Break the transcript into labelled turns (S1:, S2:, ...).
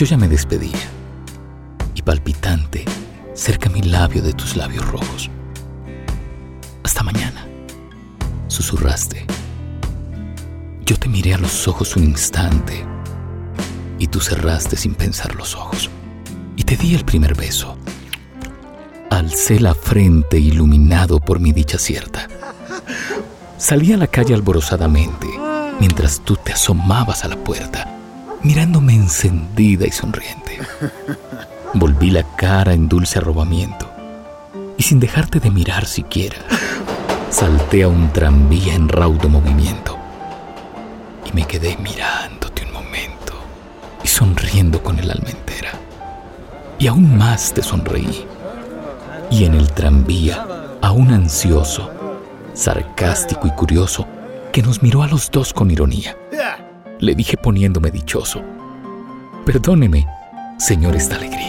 S1: Yo ya me despedía y palpitante cerca mi labio de tus labios rojos. Hasta mañana, susurraste. Yo te miré a los ojos un instante y tú cerraste sin pensar los ojos y te di el primer beso. Alcé la frente iluminado por mi dicha cierta. Salí a la calle alborozadamente mientras tú te asomabas a la puerta, mirándome encendida y sonriente. Volví la cara en dulce arrobamiento y sin dejarte de mirar siquiera, salté a un tranvía en raudo movimiento y me quedé mirándote un momento y sonriendo con el alma entera. Y aún más te sonreí. Y en el tranvía, aún ansioso, sarcástico y curioso, que nos miró a los dos con ironía. Le dije poniéndome dichoso, perdóneme, señor, esta alegría.